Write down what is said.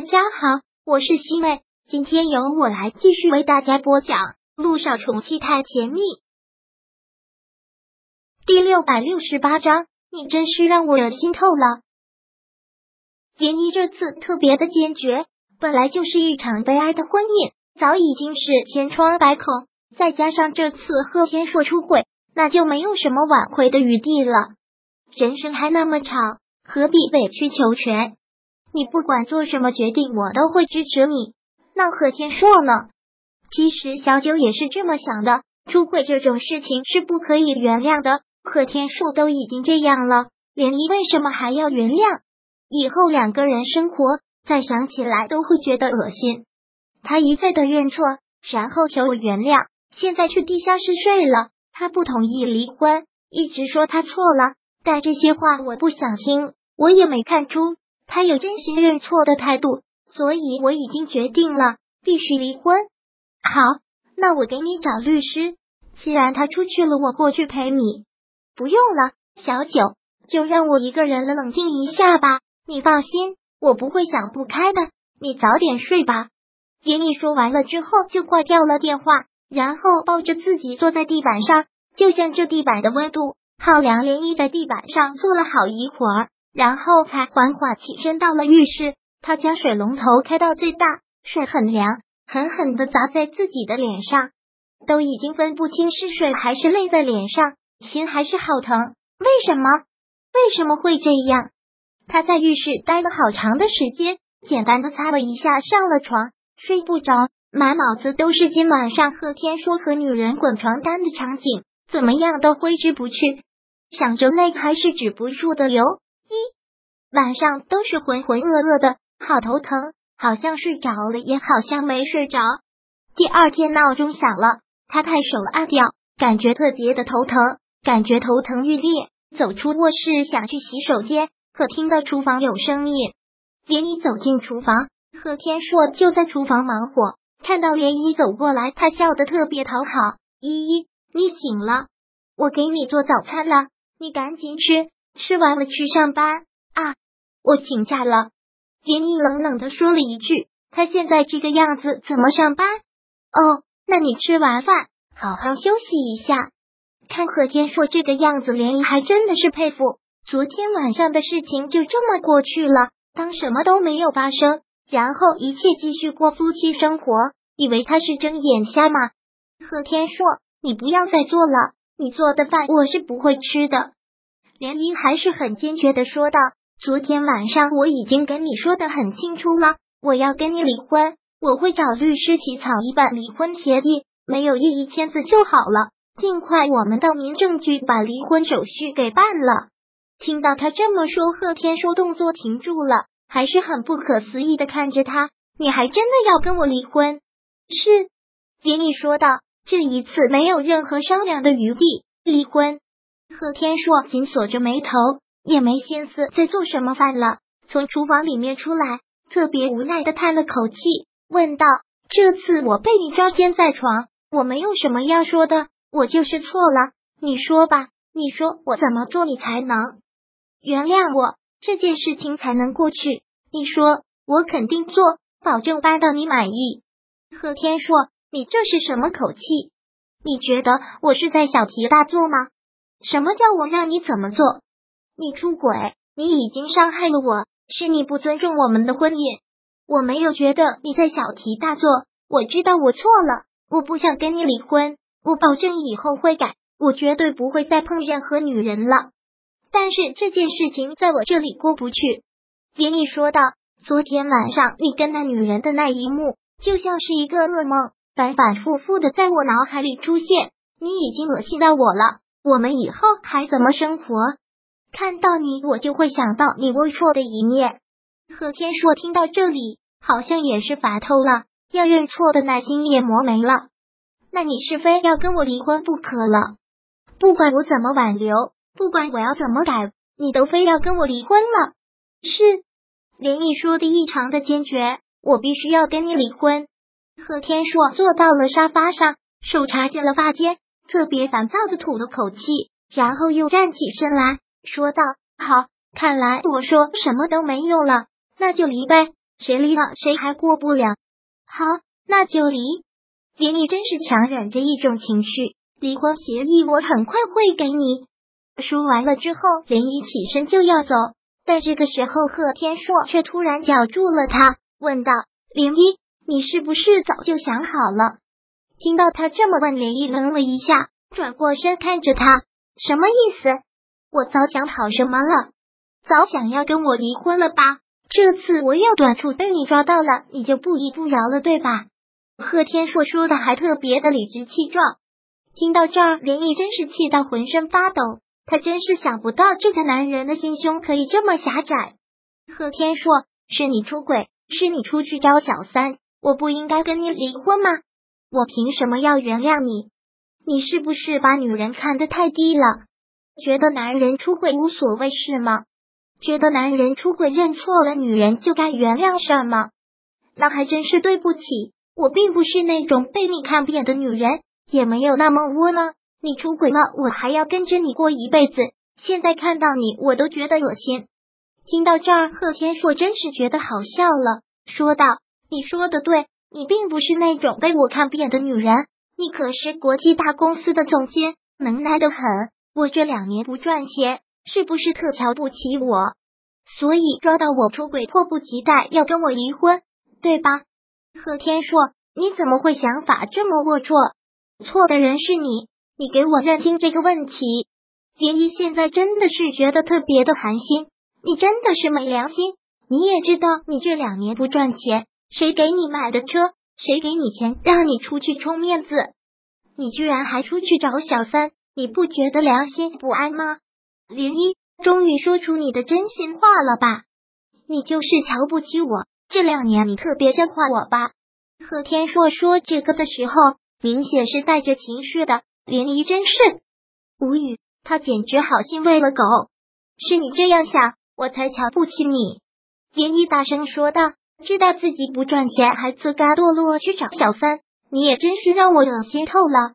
大家好，我是西妹，今天由我来继续为大家播讲《陆少宠妻太甜蜜》第六百六十八章。你真是让我恶心透了。连依这次特别的坚决，本来就是一场悲哀的婚姻，早已经是千疮百孔，再加上这次贺天硕出轨，那就没有什么挽回的余地了。人生还那么长，何必委曲求全？你不管做什么决定，我都会支持你。那贺天硕呢？其实小九也是这么想的，出轨这种事情是不可以原谅的。贺天硕都已经这样了，连依为什么还要原谅？以后两个人生活，再想起来都会觉得恶心。他一再的认错，然后求我原谅，现在去地下室睡了。他不同意离婚，一直说他错了，但这些话我不想听，我也没看出他有真心认错的态度，所以我已经决定了，必须离婚。好，那我给你找律师。既然他出去了，我过去陪你。不用了，小九，就让我一个人冷冷静一下吧。你放心，我不会想不开的。你早点睡吧。给你说完了之后，就挂掉了电话，然后抱着自己坐在地板上，就像这地板的温度浩凉。连依在地板上坐了好一会儿，然后才缓缓起身到了浴室。他将水龙头开到最大，水很凉，狠狠的砸在自己的脸上，都已经分不清是水还是泪在脸上。心还是好疼，为什么？为什么会这样？他在浴室待了好长的时间，简单的擦了一下，上了床，睡不着，满脑子都是今晚上贺天说和女人滚床单的场景，怎么样都挥之不去，想着泪还是止不住的流。晚上都是浑浑噩噩的，好头疼，好像睡着了，也好像没睡着。第二天闹钟响了，他太手按掉，感觉特别的头疼。感觉头疼欲裂，走出卧室想去洗手间，可听到厨房有声音。连依走进厨房，贺天硕就在厨房忙活。看到连依走过来，他笑得特别讨好。依依，你醒了，我给你做早餐了，你赶紧吃，吃完了去上班啊！我请假了。连依冷冷的说了一句：“他现在这个样子怎么上班？”哦，那你吃完饭好好休息一下。看贺天硕这个样子，连依还真的是佩服。昨天晚上的事情就这么过去了，当什么都没有发生，然后一切继续过夫妻生活，以为他是睁眼瞎吗？贺天硕，你不要再做了，你做的饭我是不会吃的。连依还是很坚决的说道：“昨天晚上我已经跟你说的很清楚了，我要跟你离婚，我会找律师起草一本离婚协议，没有异议签字就好了。”尽快，我们到民政局把离婚手续给办了。听到他这么说，贺天硕动作停住了，还是很不可思议的看着他。你还真的要跟我离婚？是，连毅说道。这一次没有任何商量的余地，离婚。贺天硕紧锁着眉头，也没心思再做什么饭了。从厨房里面出来，特别无奈的叹了口气，问道：“这次我被你抓奸在床，我没有什么要说的。”我就是错了，你说吧，你说我怎么做你才能原谅我，这件事情才能过去？你说我肯定做，保证办到你满意。贺天硕，你这是什么口气？你觉得我是在小题大做吗？什么叫我让你怎么做？你出轨，你已经伤害了我，是你不尊重我们的婚姻。我没有觉得你在小题大做，我知道我错了，我不想跟你离婚。我保证以后会改，我绝对不会再碰任何女人了。但是这件事情在我这里过不去。连毅说道：“昨天晚上你跟那女人的那一幕，就像是一个噩梦，反反复复的在我脑海里出现。你已经恶心到我了，我们以后还怎么生活？看到你，我就会想到你龌龊的一面。”贺天硕听到这里，好像也是烦透了，要认错的耐心也磨没了。那你是非要跟我离婚不可了？不管我怎么挽留，不管我要怎么改，你都非要跟我离婚了？是，连毅说的异常的坚决，我必须要跟你离婚。贺天硕坐到了沙发上，手插进了发间，特别烦躁的吐了口气，然后又站起身来说道：“好，看来我说什么都没用了，那就离呗。谁离了谁还过不了。好，那就离。连你真是强忍着一种情绪，离婚协议我很快会给你。说完了之后，林一起身就要走，但这个时候贺天硕却突然叫住了他，问道：“林一，你是不是早就想好了？”听到他这么问，林一愣了一下，转过身看着他，什么意思？我早想好什么了？早想要跟我离婚了吧？这次我又短处被你抓到了，你就不依不饶了，对吧？贺天硕说的还特别的理直气壮。听到这儿，连毅真是气到浑身发抖。他真是想不到这个男人的心胸可以这么狭窄。贺天硕，是你出轨，是你出去找小三，我不应该跟你离婚吗？我凭什么要原谅你？你是不是把女人看得太低了？觉得男人出轨无所谓是吗？觉得男人出轨认错了女人就该原谅是吗？那还真是对不起。我并不是那种被你看扁的女人，也没有那么窝囊。你出轨了，我还要跟着你过一辈子。现在看到你，我都觉得恶心。听到这儿，贺天硕真是觉得好笑了，说道：“你说的对，你并不是那种被我看扁的女人。你可是国际大公司的总监，能耐的很。我这两年不赚钱，是不是特瞧不起我？所以抓到我出轨，迫不及待要跟我离婚，对吧？”贺天硕，你怎么会想法这么龌龊？错的人是你，你给我认清这个问题。林一现在真的是觉得特别的寒心，你真的是没良心。你也知道，你这两年不赚钱，谁给你买的车？谁给你钱让你出去充面子？你居然还出去找小三，你不觉得良心不安吗？林一终于说出你的真心话了吧？你就是瞧不起我。这两年你特别笑话我吧？贺天硕说这个的时候，明显是带着情绪的。林一真是无语，他简直好心喂了狗。是你这样想，我才瞧不起你。林一大声说道：“知道自己不赚钱，还自甘堕落去找小三，你也真是让我恶心透了。”